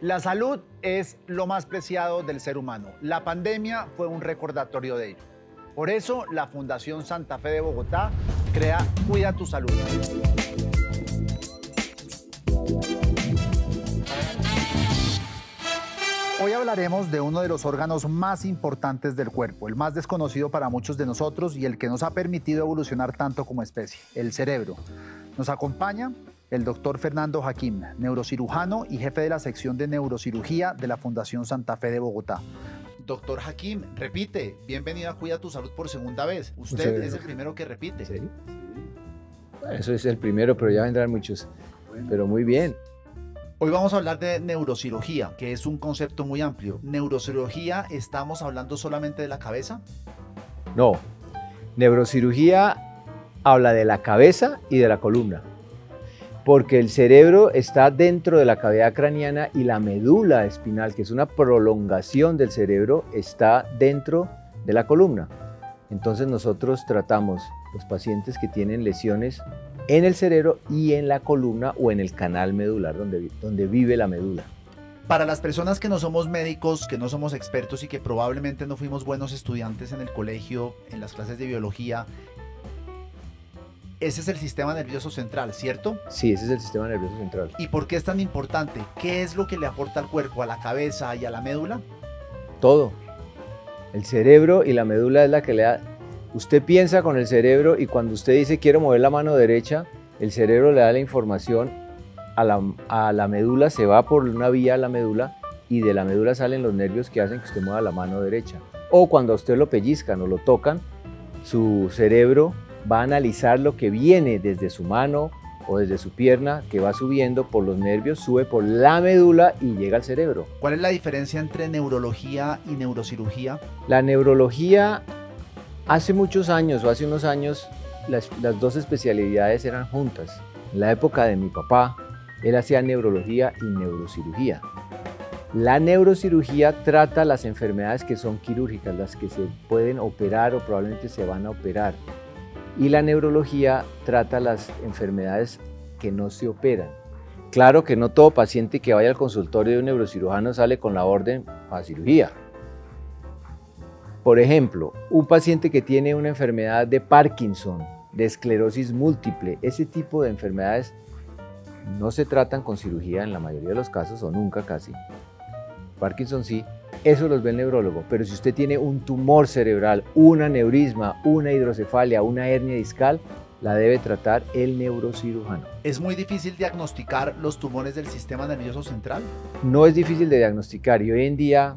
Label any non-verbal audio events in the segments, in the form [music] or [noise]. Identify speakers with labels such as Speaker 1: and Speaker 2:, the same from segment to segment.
Speaker 1: La salud es lo más preciado del ser humano. La pandemia fue un recordatorio de ello. Por eso, la Fundación Santa Fe de Bogotá crea Cuida tu Salud. Hoy hablaremos de uno de los órganos más importantes del cuerpo, el más desconocido para muchos de nosotros y el que nos ha permitido evolucionar tanto como especie, el cerebro. Nos acompaña el doctor Fernando Jaquín, neurocirujano y jefe de la sección de neurocirugía de la Fundación Santa Fe de Bogotá. Doctor Jaquín, repite, bienvenido a Cuida tu Salud por segunda vez. Usted es el primero que repite.
Speaker 2: ¿Sí? Eso es el primero, pero ya vendrán muchos. Pero muy bien.
Speaker 1: Hoy vamos a hablar de neurocirugía, que es un concepto muy amplio. ¿Neurocirugía estamos hablando solamente de la cabeza?
Speaker 2: No. Neurocirugía habla de la cabeza y de la columna porque el cerebro está dentro de la cavidad craneana y la médula espinal, que es una prolongación del cerebro, está dentro de la columna. Entonces nosotros tratamos los pacientes que tienen lesiones en el cerebro y en la columna o en el canal medular donde, donde vive la médula.
Speaker 1: Para las personas que no somos médicos, que no somos expertos y que probablemente no fuimos buenos estudiantes en el colegio, en las clases de biología, ese es el sistema nervioso central, ¿cierto?
Speaker 2: Sí, ese es el sistema nervioso central.
Speaker 1: ¿Y por qué es tan importante? ¿Qué es lo que le aporta al cuerpo, a la cabeza y a la médula?
Speaker 2: Todo. El cerebro y la médula es la que le da... Usted piensa con el cerebro y cuando usted dice quiero mover la mano derecha, el cerebro le da la información a la, a la médula, se va por una vía a la médula y de la médula salen los nervios que hacen que usted mueva la mano derecha. O cuando a usted lo pellizcan o lo tocan, su cerebro va a analizar lo que viene desde su mano o desde su pierna, que va subiendo por los nervios, sube por la médula y llega al cerebro.
Speaker 1: ¿Cuál es la diferencia entre neurología y neurocirugía?
Speaker 2: La neurología, hace muchos años o hace unos años, las, las dos especialidades eran juntas. En la época de mi papá, él hacía neurología y neurocirugía. La neurocirugía trata las enfermedades que son quirúrgicas, las que se pueden operar o probablemente se van a operar. Y la neurología trata las enfermedades que no se operan. Claro que no todo paciente que vaya al consultorio de un neurocirujano sale con la orden para cirugía. Por ejemplo, un paciente que tiene una enfermedad de Parkinson, de esclerosis múltiple, ese tipo de enfermedades no se tratan con cirugía en la mayoría de los casos o nunca casi. Parkinson sí, eso los ve el neurólogo, pero si usted tiene un tumor cerebral, un aneurisma, una hidrocefalia, una hernia discal, la debe tratar el neurocirujano.
Speaker 1: ¿Es muy difícil diagnosticar los tumores del sistema nervioso central?
Speaker 2: No es difícil de diagnosticar y hoy en día,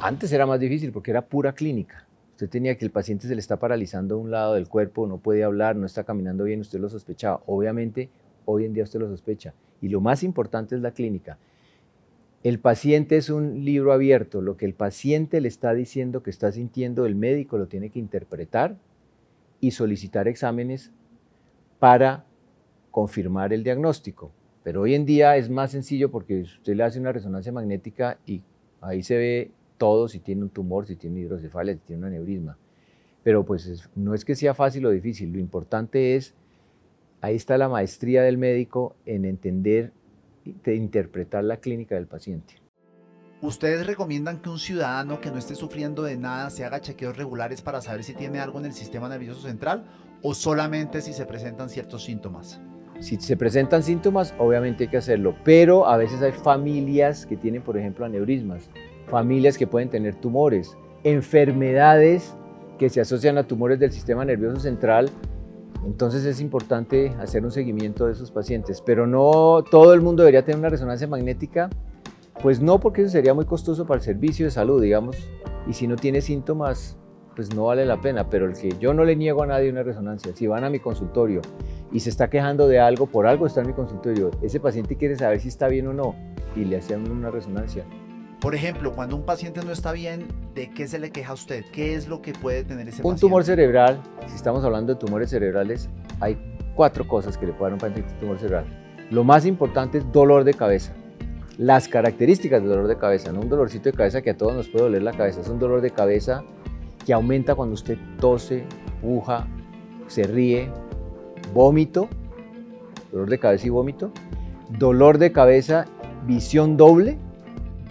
Speaker 2: antes era más difícil porque era pura clínica. Usted tenía que el paciente se le está paralizando un lado del cuerpo, no puede hablar, no está caminando bien, usted lo sospechaba. Obviamente, hoy en día usted lo sospecha. Y lo más importante es la clínica. El paciente es un libro abierto. Lo que el paciente le está diciendo que está sintiendo, el médico lo tiene que interpretar y solicitar exámenes para confirmar el diagnóstico. Pero hoy en día es más sencillo porque usted le hace una resonancia magnética y ahí se ve todo, si tiene un tumor, si tiene hidrocefalia, si tiene un aneurisma. Pero pues no es que sea fácil o difícil, lo importante es, ahí está la maestría del médico en entender de interpretar la clínica del paciente.
Speaker 1: ¿Ustedes recomiendan que un ciudadano que no esté sufriendo de nada se haga chequeos regulares para saber si tiene algo en el sistema nervioso central o solamente si se presentan ciertos síntomas?
Speaker 2: Si se presentan síntomas, obviamente hay que hacerlo, pero a veces hay familias que tienen, por ejemplo, aneurismas, familias que pueden tener tumores, enfermedades que se asocian a tumores del sistema nervioso central entonces es importante hacer un seguimiento de esos pacientes, pero no todo el mundo debería tener una resonancia magnética, pues no porque eso sería muy costoso para el servicio de salud, digamos, y si no tiene síntomas, pues no vale la pena, pero el que yo no le niego a nadie una resonancia, si van a mi consultorio y se está quejando de algo, por algo está en mi consultorio, ese paciente quiere saber si está bien o no y le hacen una resonancia.
Speaker 1: Por ejemplo, cuando un paciente no está bien, ¿de qué se le queja a usted? ¿Qué es lo que puede tener ese
Speaker 2: un
Speaker 1: paciente?
Speaker 2: Un tumor cerebral, si estamos hablando de tumores cerebrales, hay cuatro cosas que le pueden dar un paciente con tumor cerebral. Lo más importante es dolor de cabeza. Las características del dolor de cabeza, no un dolorcito de cabeza que a todos nos puede doler la cabeza, es un dolor de cabeza que aumenta cuando usted tose, puja, se ríe, vómito, dolor de cabeza y vómito, dolor de cabeza visión doble.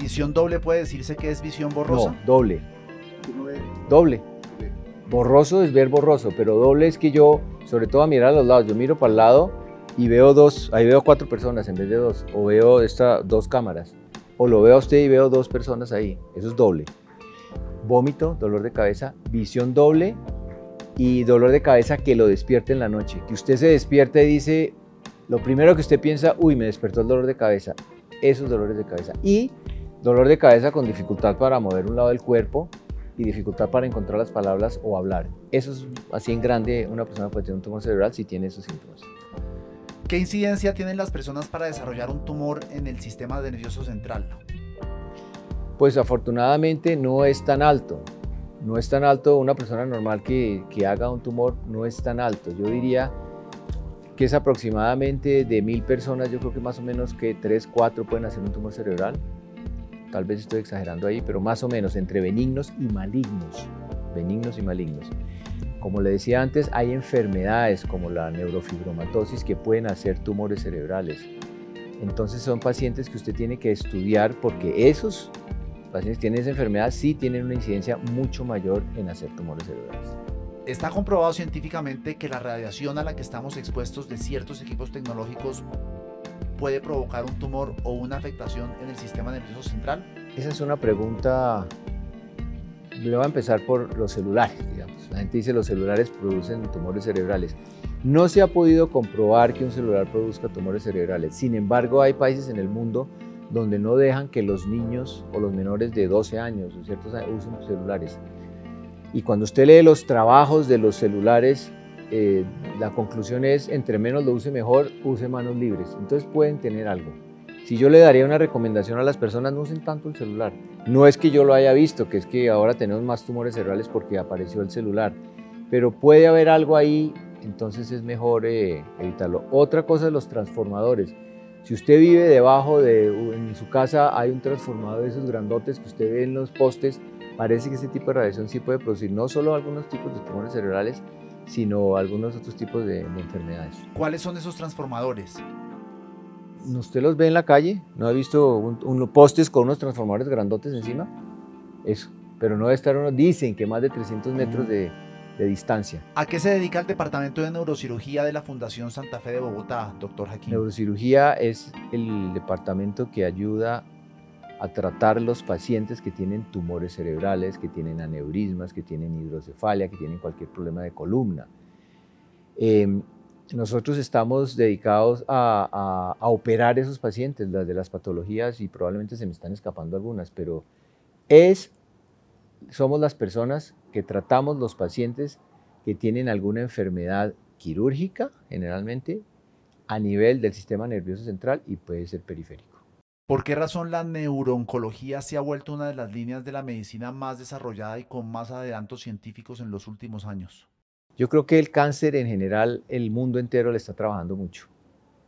Speaker 1: ¿Visión doble puede decirse que es visión borrosa?
Speaker 2: No, doble. Doble. Borroso es ver borroso, pero doble es que yo, sobre todo a mirar a los lados, yo miro para el lado y veo dos, ahí veo cuatro personas en vez de dos, o veo esta, dos cámaras, o lo veo a usted y veo dos personas ahí, eso es doble. Vómito, dolor de cabeza, visión doble y dolor de cabeza que lo despierte en la noche. Que usted se despierte y dice, lo primero que usted piensa, uy, me despertó el dolor de cabeza. Esos dolores de cabeza. Y dolor de cabeza con dificultad para mover un lado del cuerpo y dificultad para encontrar las palabras o hablar. Eso es así en grande, una persona puede tener un tumor cerebral si tiene esos síntomas.
Speaker 1: ¿Qué incidencia tienen las personas para desarrollar un tumor en el sistema nervioso central?
Speaker 2: Pues afortunadamente no es tan alto. No es tan alto, una persona normal que, que haga un tumor no es tan alto. Yo diría que es aproximadamente de mil personas, yo creo que más o menos que 3, 4 pueden hacer un tumor cerebral. Tal vez estoy exagerando ahí, pero más o menos entre benignos y malignos. Benignos y malignos. Como le decía antes, hay enfermedades como la neurofibromatosis que pueden hacer tumores cerebrales. Entonces son pacientes que usted tiene que estudiar porque esos pacientes que tienen esa enfermedad sí tienen una incidencia mucho mayor en hacer tumores cerebrales.
Speaker 1: Está comprobado científicamente que la radiación a la que estamos expuestos de ciertos equipos tecnológicos puede provocar un tumor o una afectación en el sistema nervioso central?
Speaker 2: Esa es una pregunta le voy a empezar por los celulares, digamos. La gente dice los celulares producen tumores cerebrales. No se ha podido comprobar que un celular produzca tumores cerebrales. Sin embargo, hay países en el mundo donde no dejan que los niños o los menores de 12 años o ciertos usen celulares. Y cuando usted lee los trabajos de los celulares, eh, la conclusión es, entre menos lo use mejor, use manos libres. Entonces pueden tener algo. Si yo le daría una recomendación a las personas, no usen tanto el celular. No es que yo lo haya visto, que es que ahora tenemos más tumores cerebrales porque apareció el celular, pero puede haber algo ahí, entonces es mejor eh, evitarlo. Otra cosa es los transformadores. Si usted vive debajo de, en su casa hay un transformador de esos grandotes que usted ve en los postes, parece que ese tipo de radiación sí puede producir no solo algunos tipos de tumores cerebrales, sino algunos otros tipos de, de enfermedades.
Speaker 1: ¿Cuáles son esos transformadores?
Speaker 2: usted los ve en la calle, no ha visto unos postes con unos transformadores grandotes encima, eso, pero no debe estar uno, dicen que más de 300 metros de, de, distancia.
Speaker 1: ¿A qué se dedica el Departamento de Neurocirugía de la Fundación Santa Fe de Bogotá, doctor Jaquín?
Speaker 2: Neurocirugía es el departamento que ayuda a tratar los pacientes que tienen tumores cerebrales, que tienen aneurismas, que tienen hidrocefalia, que tienen cualquier problema de columna. Eh, nosotros estamos dedicados a, operar esos pacientes, las de las patologías, y probablemente se me están escapando algunas, pero es, somos las personas que tratamos los pacientes que tienen alguna enfermedad quirúrgica, generalmente, a nivel del sistema nervioso central y puede ser periférico.
Speaker 1: ¿Por qué razón la neurooncología se ha vuelto una de las líneas de la medicina más desarrollada y con más adelantos científicos en los últimos años?
Speaker 2: Yo creo que el cáncer en general, el mundo entero le está trabajando mucho,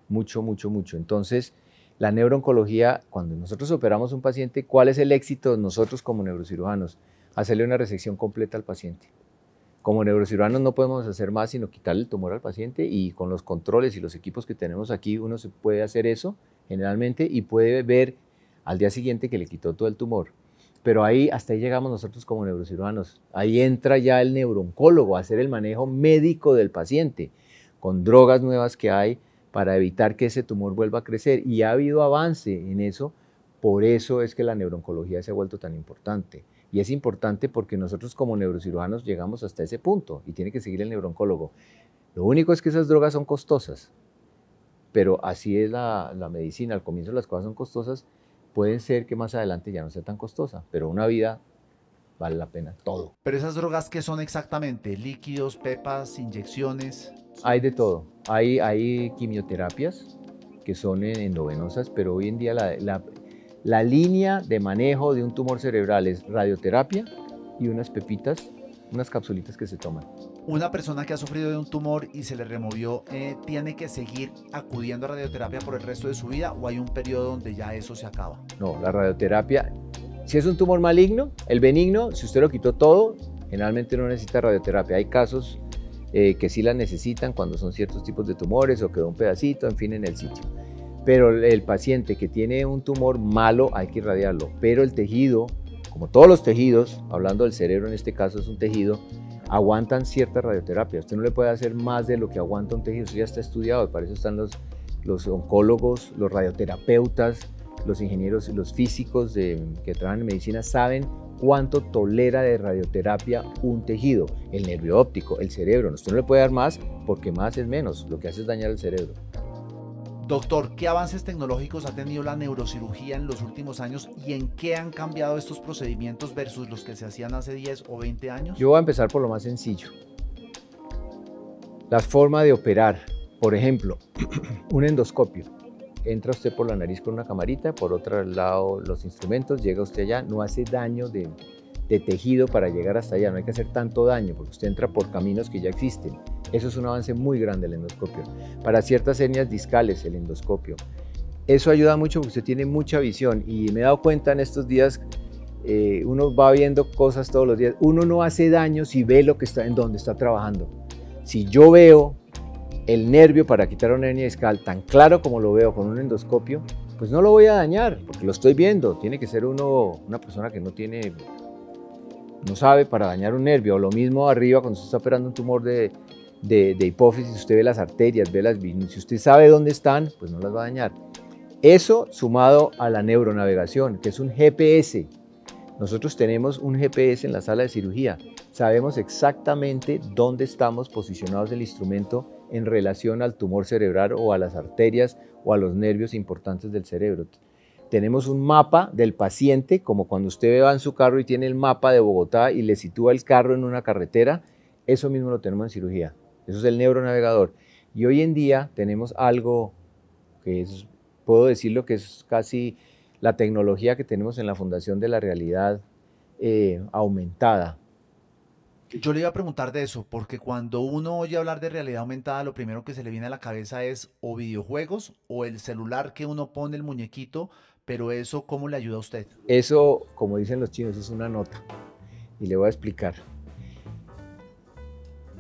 Speaker 2: mucho, mucho, mucho. Entonces, la neurooncología, cuando nosotros operamos un paciente, ¿cuál es el éxito nosotros como neurocirujanos? Hacerle una resección completa al paciente. Como neurocirujanos no podemos hacer más sino quitarle el tumor al paciente y con los controles y los equipos que tenemos aquí uno se puede hacer eso generalmente y puede ver al día siguiente que le quitó todo el tumor. Pero ahí, hasta ahí llegamos nosotros como neurocirujanos. Ahí entra ya el neurooncólogo a hacer el manejo médico del paciente, con drogas nuevas que hay para evitar que ese tumor vuelva a crecer. Y ha habido avance en eso, por eso es que la neurooncología se ha vuelto tan importante. Y es importante porque nosotros como neurocirujanos llegamos hasta ese punto y tiene que seguir el neurooncólogo. Lo único es que esas drogas son costosas, pero así es la, la medicina. Al comienzo las cosas son costosas, puede ser que más adelante ya no sea tan costosa, pero una vida vale la pena todo.
Speaker 1: Pero esas drogas, ¿qué son exactamente? ¿Líquidos, pepas, inyecciones?
Speaker 2: Hay de todo. Hay, hay quimioterapias que son endovenosas, pero hoy en día la, la, la línea de manejo de un tumor cerebral es radioterapia y unas pepitas, unas capsulitas que se toman
Speaker 1: una persona que ha sufrido de un tumor y se le removió, eh, ¿tiene que seguir acudiendo a radioterapia por el resto de su vida o hay un periodo donde ya eso se acaba?
Speaker 2: No, la radioterapia, si es un tumor maligno, el benigno, si usted lo quitó todo, generalmente no necesita radioterapia. Hay casos eh, que sí la necesitan cuando son ciertos tipos de tumores o quedó un pedacito, en fin, en el sitio. Pero el paciente que tiene un tumor malo hay que irradiarlo. Pero el tejido, como todos los tejidos, hablando del cerebro en este caso es un tejido, aguantan cierta radioterapia. Usted no le puede hacer más de lo que aguanta un tejido. Eso ya está estudiado. Para eso están los, oncólogos, los radioterapeutas, los ingenieros los físicos que trabajan en medicina saben cuánto tolera de radioterapia un tejido, el nervio óptico, el cerebro. Usted no le puede dar más porque más es menos, lo que hace es dañar el cerebro.
Speaker 1: Doctor, ¿qué avances tecnológicos ha tenido la neurocirugía en los últimos años y en qué han cambiado estos procedimientos versus los que se hacían hace 10 o 20 años?
Speaker 2: Yo voy a empezar por lo más sencillo. La forma de operar, por ejemplo, [clears throat] un endoscopio entra usted por la nariz con una camarita, por otro lado los instrumentos, llega usted allá, no hace daño de, tejido para llegar hasta allá, no hay que hacer tanto daño porque usted entra por caminos que ya existen. Eso es un avance muy grande el endoscopio. Para ciertas hernias discales el endoscopio. Eso ayuda mucho porque usted tiene mucha visión y me he dado cuenta en estos días, eh, uno va viendo cosas todos los días, uno no hace daño si ve lo que está en donde está trabajando. Si yo veo el nervio para quitar una hernia discal tan claro como lo veo con un endoscopio, pues no lo voy a dañar, porque lo estoy viendo. Tiene que ser uno, una persona que no tiene, no sabe para dañar un nervio. O lo mismo arriba cuando usted está operando un tumor de, de, hipófisis, usted ve las arterias, ve las Si usted sabe dónde están, pues no las va a dañar. Eso sumado a la neuronavegación, que es un GPS. Nosotros tenemos un GPS en la sala de cirugía. Sabemos exactamente dónde estamos posicionados el instrumento en relación al tumor cerebral o a las arterias o a los nervios importantes del cerebro. Tenemos un mapa del paciente, como cuando usted va en su carro y tiene el mapa de Bogotá y le sitúa el carro en una carretera, eso mismo lo tenemos en cirugía. Eso es el neuronavegador. Y hoy en día tenemos algo que es, puedo decirlo que es casi la tecnología que tenemos en la Fundación de la Realidad eh, aumentada.
Speaker 1: Yo le iba a preguntar de eso, porque cuando uno oye hablar de realidad aumentada, lo primero que se le viene a la cabeza es o videojuegos o el celular que uno pone el muñequito, pero eso, ¿cómo le ayuda a usted?
Speaker 2: Eso, como dicen los chinos, es una nota. Y le voy a explicar.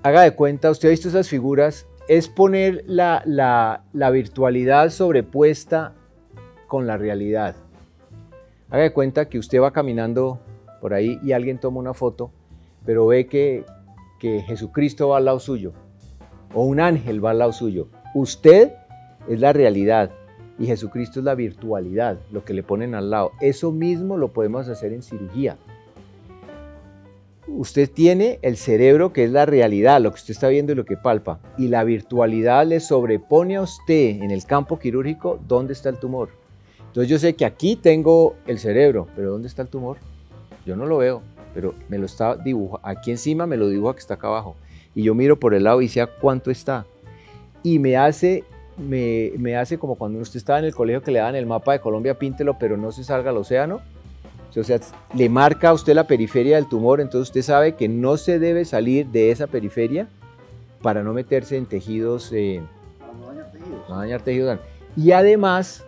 Speaker 2: Haga de cuenta, usted ha visto esas figuras, es poner la, virtualidad sobrepuesta con la realidad. Haga de cuenta que usted va caminando por ahí y alguien toma una foto pero ve que, Jesucristo va al lado suyo, o un ángel va al lado suyo. Usted es la realidad y Jesucristo es la virtualidad, lo que le ponen al lado. Eso mismo lo podemos hacer en cirugía. Usted tiene el cerebro que es la realidad, lo que usted está viendo y lo que palpa, y la virtualidad le sobrepone a usted en el campo quirúrgico dónde está el tumor. Entonces yo sé que aquí tengo el cerebro, pero ¿dónde está el tumor? Yo no lo veo pero me lo está dibujando, aquí encima me lo dibuja que está acá abajo. Y yo miro por el lado y sé cuánto está. Y me hace, me, me hace como cuando usted estaba en el colegio que le dan el mapa de Colombia, píntelo, pero no se salga al océano. O sea, le marca a usted la periferia del tumor, entonces usted sabe que no se debe salir de esa periferia para no meterse en tejidos. Eh, no dañar tejidos. No dañar tejidos. Y además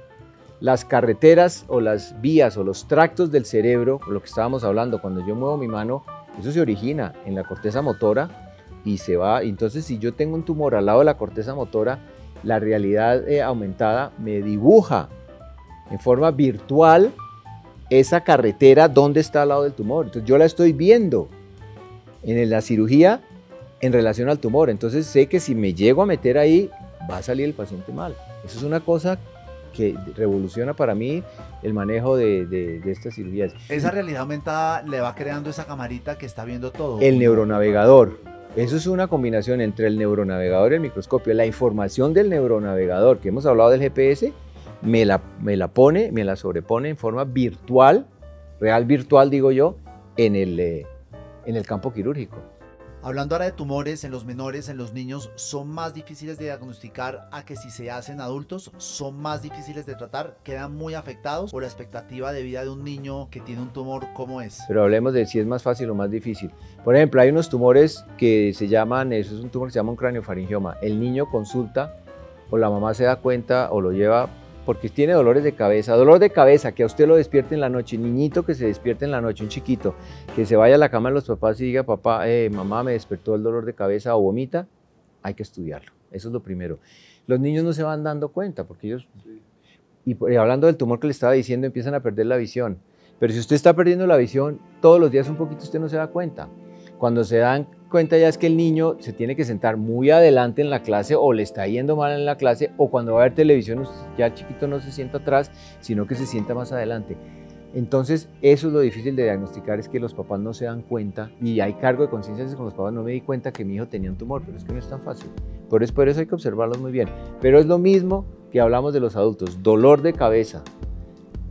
Speaker 2: las carreteras o las vías o los tractos del cerebro, lo que estábamos hablando, cuando yo muevo mi mano, eso se origina en la corteza motora y se va. Entonces, si yo tengo un tumor al lado de la corteza motora, la realidad eh, aumentada me dibuja en forma virtual esa carretera donde está al lado del tumor. Entonces, yo la estoy viendo en la cirugía en relación al tumor. Entonces, sé que si me llego a meter ahí, va a salir el paciente mal. Eso es una cosa que revoluciona para mí el manejo de, de, estas cirugías.
Speaker 1: Esa realidad aumentada le va creando esa camarita que está viendo todo.
Speaker 2: El neuronavegador. Eso es una combinación entre el neuronavegador y el microscopio. La información del neuronavegador, que hemos hablado del GPS, me la, me la pone, me la sobrepone en forma virtual, real virtual digo yo, en el, eh, en el campo quirúrgico.
Speaker 1: Hablando ahora de tumores en los menores, en los niños, ¿son más difíciles de diagnosticar a que si se hacen adultos? ¿Son más difíciles de tratar? ¿Quedan muy afectados? ¿O la expectativa de vida de un niño que tiene un tumor, cómo es?
Speaker 2: Pero hablemos de si es más fácil o más difícil. Por ejemplo, hay unos tumores que se llaman, eso es un tumor que se llama un craniofaringioma. El niño consulta o la mamá se da cuenta o lo lleva porque tiene dolores de cabeza. Dolor de cabeza, que a usted lo despierte en la noche, niñito que se despierte en la noche, un chiquito, que se vaya a la cama de los papás y diga, papá, eh, mamá, me despertó el dolor de cabeza o vomita, hay que estudiarlo. Eso es lo primero. Los niños no se van dando cuenta porque ellos... Y, hablando del tumor que le estaba diciendo, empiezan a perder la visión. Pero si usted está perdiendo la visión todos los días un poquito, usted no se da cuenta. Cuando se dan cuenta ya es que el niño se tiene que sentar muy adelante en la clase o le está yendo mal en la clase o cuando va a ver televisión ya el chiquito no se sienta atrás, sino que se sienta más adelante. Entonces, eso es lo difícil de diagnosticar, es que los papás no se dan cuenta y hay cargo de conciencia con los papás. No me di cuenta que mi hijo tenía un tumor, pero es que no es tan fácil. Por eso, por eso hay que observarlos muy bien. Pero es lo mismo que hablamos de los adultos: dolor de cabeza,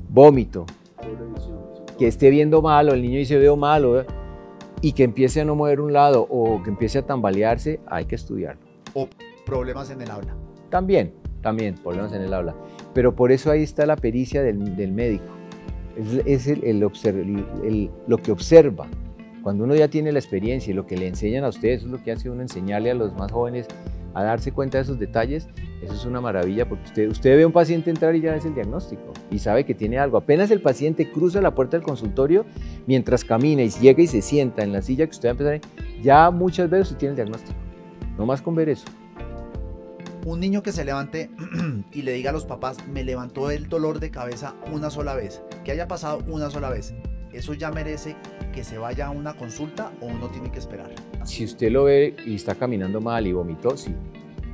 Speaker 2: vómito, que esté viendo mal o el niño dice veo mal y que empiece a no mover un lado o que empiece a tambalearse, hay que estudiarlo.
Speaker 1: O problemas en el habla.
Speaker 2: También, también, problemas en el habla. Pero por eso ahí está la pericia del, del médico es, el, lo que observa. Cuando uno ya tiene la experiencia y lo que le enseñan a ustedes, es lo que hace uno enseñarle a los más jóvenes a darse cuenta de esos detalles, eso es una maravilla porque usted, usted ve a un paciente entrar y ya es el diagnóstico y sabe que tiene algo. Apenas el paciente cruza la puerta del consultorio, mientras camina y llega y se sienta en la silla que usted va a empezar, ya muchas veces tiene el diagnóstico. No más con ver eso
Speaker 1: un niño que se levante [clears throat] y le diga a los papás, me levantó el dolor de cabeza una sola vez, que haya pasado una sola vez, ¿eso ya merece que se vaya a una consulta o uno tiene que esperar?
Speaker 2: Si usted lo ve y está caminando mal y vomitó, sí.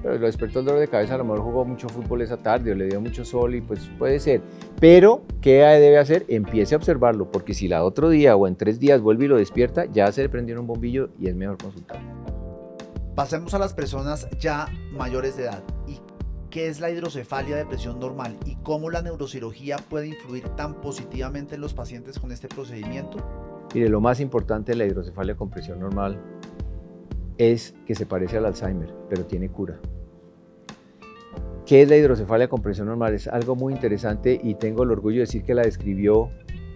Speaker 2: Pero lo despertó el dolor de cabeza, a lo mejor jugó mucho fútbol esa tarde o le dio mucho sol y pues puede ser. Pero, ¿qué debe hacer? Empiece a observarlo, porque si la otro día o en tres días vuelve y lo despierta, ya se le prendió un bombillo y es mejor consultar.
Speaker 1: Pasemos a las personas ya mayores de edad. ¿Y qué es la hidrocefalia de presión normal y cómo la neurocirugía puede influir tan positivamente en los pacientes con este procedimiento?
Speaker 2: Mire, lo más importante de la hidrocefalia con presión normal es que se parece al Alzheimer, pero tiene cura. ¿Qué es la hidrocefalia con presión normal? Es algo muy interesante y tengo el orgullo de decir que la describió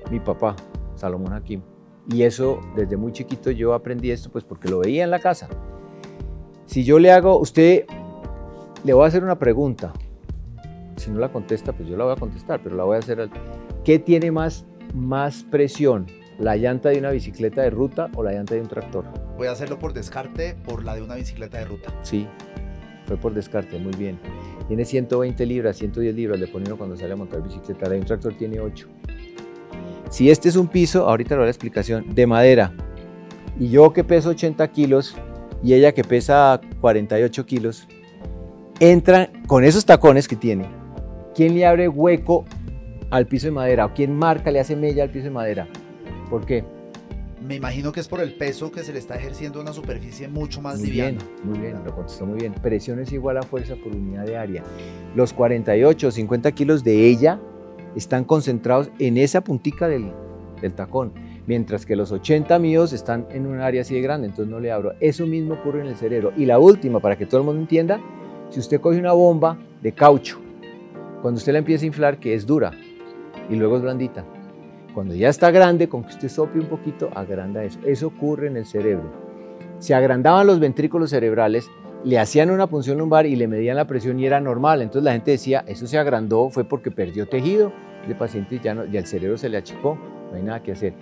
Speaker 2: mi papá, Salomón Hakim. Y eso, desde muy chiquito yo aprendí esto pues porque lo veía en la casa. Si yo le hago, usted, le voy a hacer una pregunta. Si no la contesta, pues yo la voy a contestar, pero la voy a hacer. ¿Qué tiene más, más presión? ¿La llanta de una bicicleta de ruta o la llanta de un tractor?
Speaker 1: Voy a hacerlo por descarte, por la de una bicicleta de ruta.
Speaker 2: Sí, fue por descarte, muy bien. Tiene 120 libras, 110 libras, le pone cuando sale a montar bicicleta. La de un tractor tiene 8. Si este es un piso, ahorita le doy la explicación, de madera, y yo que peso 80 kilos, y ella que pesa 48 kilos, entra con esos tacones que tiene. ¿Quién le abre hueco al piso de madera? ¿O quién marca, le hace mella al piso de madera? ¿Por qué?
Speaker 1: Me imagino que es por el peso que se le está ejerciendo una superficie mucho más
Speaker 2: muy
Speaker 1: liviana.
Speaker 2: Bien, muy bien, lo contestó muy bien. Presión es igual a fuerza por unidad de área. Los 48 o 50 kilos de ella están concentrados en esa puntica del, del tacón mientras que los 80 míos están en un área así de grande, entonces no le abro. Eso mismo ocurre en el cerebro. Y la última, para que todo el mundo entienda, si usted coge una bomba de caucho, cuando usted la empieza a inflar, que es dura y luego es blandita, cuando ya está grande, con que usted sople un poquito, agranda eso. Eso ocurre en el cerebro. Se agrandaban los ventrículos cerebrales, le hacían una punción lumbar y le medían la presión y era normal. Entonces la gente decía, eso se agrandó, fue porque perdió tejido de paciente ya, no, ya el cerebro se le achicó, no hay nada que hacer.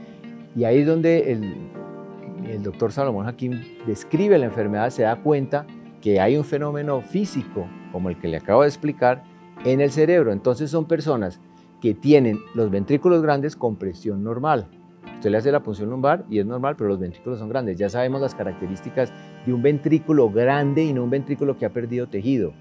Speaker 2: Y ahí es donde el, doctor Salomón Hakim describe la enfermedad, se da cuenta que hay un fenómeno físico, como el que le acabo de explicar, en el cerebro. Entonces son personas que tienen los ventrículos grandes con presión normal. Usted le hace la punción lumbar y es normal, pero los ventrículos son grandes. Ya sabemos las características de un ventrículo grande y no un ventrículo que ha perdido tejido.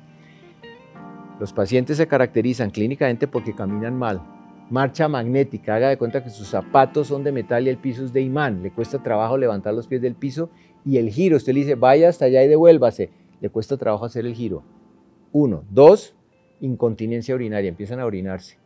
Speaker 2: Los pacientes se caracterizan clínicamente porque caminan mal, marcha magnética, haga de cuenta que sus zapatos son de metal y el piso es de imán, le cuesta trabajo levantar los pies del piso y el giro, usted le dice, vaya hasta allá y devuélvase, le cuesta trabajo hacer el giro. Uno. Dos, incontinencia urinaria, empiezan a orinarse.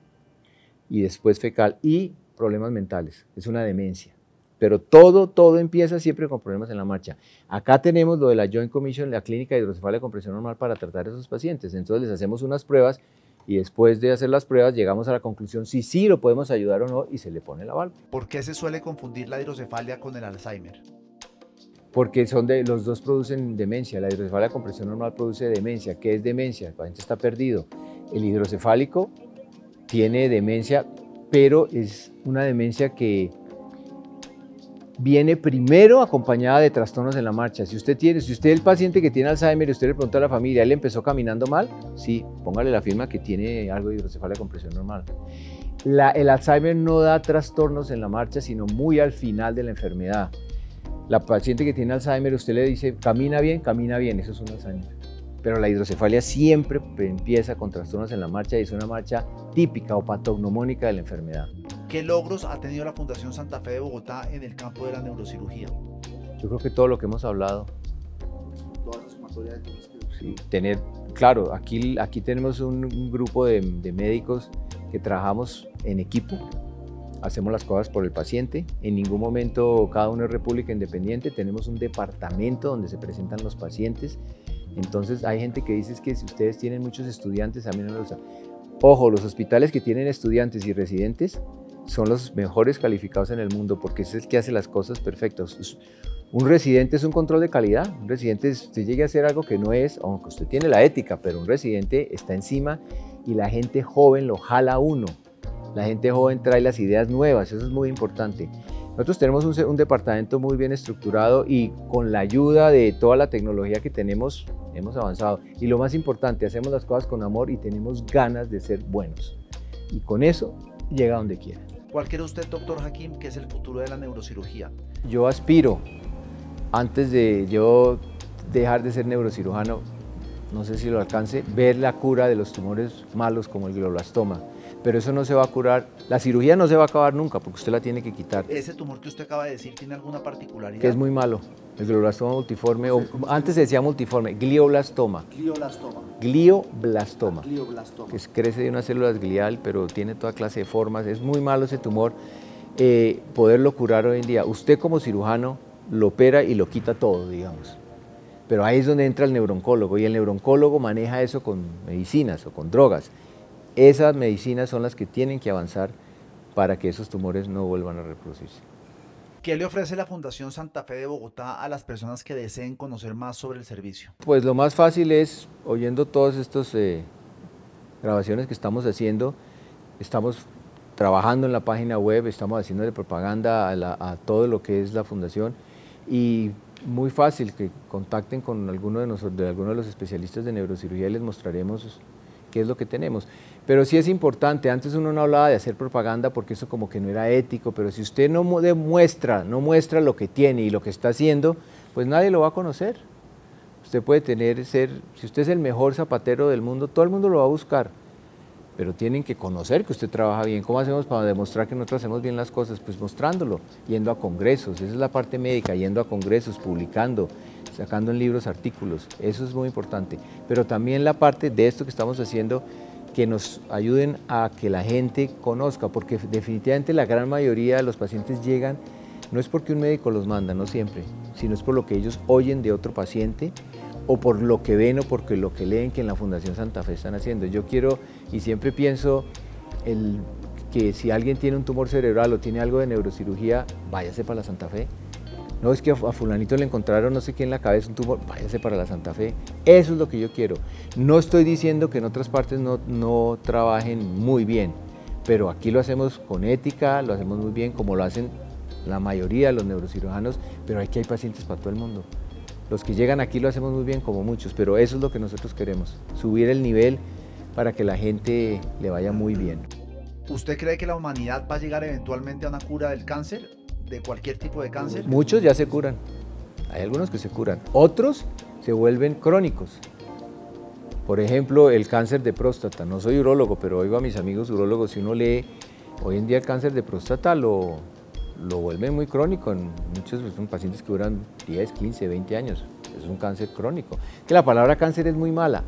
Speaker 2: Y después fecal y problemas mentales, es una demencia. Pero todo, todo empieza siempre con problemas en la marcha. Acá tenemos lo de la Joint Commission, la clínica de hidrocefalia con presión normal para tratar a esos pacientes. Entonces les hacemos unas pruebas y después de hacer las pruebas llegamos a la conclusión si sí lo podemos ayudar o no y se le pone la válvula.
Speaker 1: ¿Por qué se suele confundir la hidrocefalia con el Alzheimer?
Speaker 2: Porque son de, los dos producen demencia. La hidrocefalia con presión normal produce demencia. ¿Qué es demencia? El paciente está perdido. El hidrocefálico tiene demencia, pero es una demencia que viene primero acompañada de trastornos en la marcha. Si usted tiene, si usted es el paciente que tiene Alzheimer y usted le pregunta a la familia, ¿él empezó caminando mal? Sí, póngale la firma que tiene algo de hidrocefalia con presión normal. el Alzheimer no da trastornos en la marcha, sino muy al final de la enfermedad. La paciente que tiene Alzheimer, usted le dice, camina bien, camina bien, eso es un Alzheimer. Pero la hidrocefalia siempre empieza con trastornos en la marcha y es una marcha típica o patognomónica de la enfermedad.
Speaker 1: ¿Qué logros ha tenido la Fundación Santa Fe de Bogotá en el campo de la neurocirugía?
Speaker 2: Yo creo que todo lo que hemos hablado. Sí, tener, claro, aquí, aquí tenemos un, grupo de, de médicos que trabajamos en equipo, hacemos las cosas por el paciente. En ningún momento cada uno es república independiente. Tenemos un departamento donde se presentan los pacientes. Entonces hay gente que dice que si ustedes tienen muchos estudiantes, a mí no me gusta. Ojo, los hospitales que tienen estudiantes y residentes son los mejores calificados en el mundo porque es el que hace las cosas perfectas. Un residente es un control de calidad. Un residente, si usted llegue a hacer algo que no es, aunque usted tiene la ética, pero un residente está encima y la gente joven lo jala uno. La gente joven trae las ideas nuevas, eso es muy importante. Nosotros tenemos un, un, departamento muy bien estructurado y con la ayuda de toda la tecnología que tenemos hemos avanzado. Y lo más importante, hacemos las cosas con amor y tenemos ganas de ser buenos. Y con eso llega donde quiera.
Speaker 1: ¿Cuál quiere usted, doctor Hakim, que es el futuro de la neurocirugía?
Speaker 2: Yo aspiro, antes de yo dejar de ser neurocirujano, no sé si lo alcance, ver la cura de los tumores malos como el glioblastoma pero eso no se va a curar. La cirugía no se va a acabar nunca porque usted la tiene que quitar.
Speaker 1: ¿Ese tumor que usted acaba de decir tiene alguna particularidad?
Speaker 2: Que es muy malo. El glioblastoma multiforme, o, antes se decía multiforme, glioblastoma.
Speaker 1: Glioblastoma.
Speaker 2: Glioblastoma.
Speaker 1: Glioblastoma.
Speaker 2: Que crece de unas células glial, pero tiene toda clase de formas. Es muy malo ese tumor. Eh, poderlo curar hoy en día. Usted como cirujano lo opera y lo quita todo, digamos. Pero ahí es donde entra el neurooncólogo y el neurooncólogo maneja eso con medicinas o con drogas. Esas medicinas son las que tienen que avanzar para que esos tumores no vuelvan a reproducirse.
Speaker 1: ¿Qué le ofrece la Fundación Santa Fe de Bogotá a las personas que deseen conocer más sobre el servicio?
Speaker 2: Pues lo más fácil es, oyendo todas estas eh, grabaciones que estamos haciendo, estamos trabajando en la página web, estamos haciendo propaganda a, todo lo que es la fundación y muy fácil que contacten con alguno de, nosotros, de alguno de los especialistas de neurocirugía y les mostraremos qué es lo que tenemos. Pero sí es importante, antes uno no hablaba de hacer propaganda porque eso como que no era ético, pero si usted no demuestra, no muestra lo que tiene y lo que está haciendo, pues nadie lo va a conocer. Usted puede tener, ser, si usted es el mejor zapatero del mundo, todo el mundo lo va a buscar, pero tienen que conocer que usted trabaja bien. ¿Cómo hacemos para demostrar que nosotros hacemos bien las cosas? Pues mostrándolo, yendo a congresos, esa es la parte médica, yendo a congresos, publicando, sacando en libros artículos, eso es muy importante. Pero también la parte de esto que estamos haciendo que nos ayuden a que la gente conozca, porque definitivamente la gran mayoría de los pacientes llegan, no es porque un médico los manda, no siempre, sino es por lo que ellos oyen de otro paciente o por lo que ven o porque lo que leen que en la Fundación Santa Fe están haciendo. Yo quiero y siempre pienso que si alguien tiene un tumor cerebral o tiene algo de neurocirugía, váyase para la Santa Fe no es que a fulanito le encontraron no sé qué en la cabeza, un tumor, váyase para la Santa Fe. Eso es lo que yo quiero. No estoy diciendo que en otras partes no, no trabajen muy bien, pero aquí lo hacemos con ética, lo hacemos muy bien, como lo hacen la mayoría de los neurocirujanos, pero aquí hay pacientes para todo el mundo. Los que llegan aquí lo hacemos muy bien, como muchos, pero eso es lo que nosotros queremos, subir el nivel para que la gente le vaya muy bien.
Speaker 1: ¿Usted cree que la humanidad va a llegar eventualmente a una cura del cáncer? de cualquier tipo de cáncer?
Speaker 2: Muchos ya se curan. Hay algunos que se curan. Otros se vuelven crónicos. Por ejemplo, el cáncer de próstata. No soy urólogo, pero oigo a mis amigos urólogos, si uno lee, hoy en día el cáncer de próstata lo, lo vuelven muy crónico. En muchos pues, son pacientes que duran 10, 15, 20 años. Es un cáncer crónico. Que la palabra cáncer es muy mala.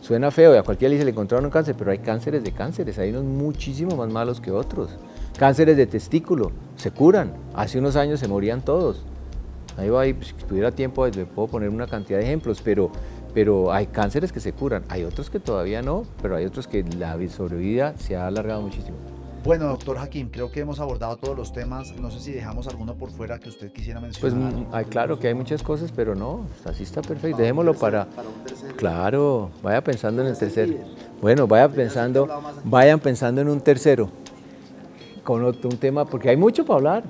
Speaker 2: Suena feo y a cualquiera le dice le encontraron un cáncer, pero hay cánceres de cánceres. Hay unos muchísimo más malos que otros. Cánceres de testículo, se curan. Hace unos años se morían todos. Ahí va, pues, si tuviera tiempo, le puedo poner una cantidad de ejemplos, pero, pero hay cánceres que se curan. Hay otros que todavía no, pero hay otros que la sobrevida se ha alargado muchísimo.
Speaker 1: Bueno, doctor Hakim, creo que hemos abordado todos los temas. No sé si dejamos alguno por fuera que usted quisiera mencionar.
Speaker 2: Pues hay, claro que hay muchas cosas, pero no, así está perfecto. Dejémoslo para. Claro, vaya pensando en el tercero. Bueno, vaya pensando, vayan pensando en un tercero con otro, un tema, porque hay mucho para hablar.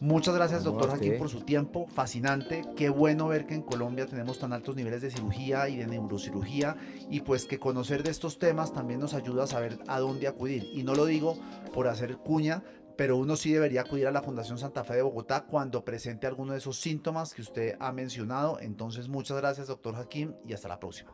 Speaker 1: Muchas gracias, doctor
Speaker 2: usted.
Speaker 1: por su tiempo. Fascinante. Qué bueno ver que en Colombia tenemos tan altos niveles de cirugía y de neurocirugía y pues que conocer de estos temas también nos ayuda a saber a dónde acudir. Y no lo digo por hacer cuña, pero uno sí debería acudir a la Fundación Santa Fe de Bogotá cuando presente alguno de esos síntomas que usted ha mencionado. Entonces, muchas gracias, doctor Jaquín, y hasta la próxima.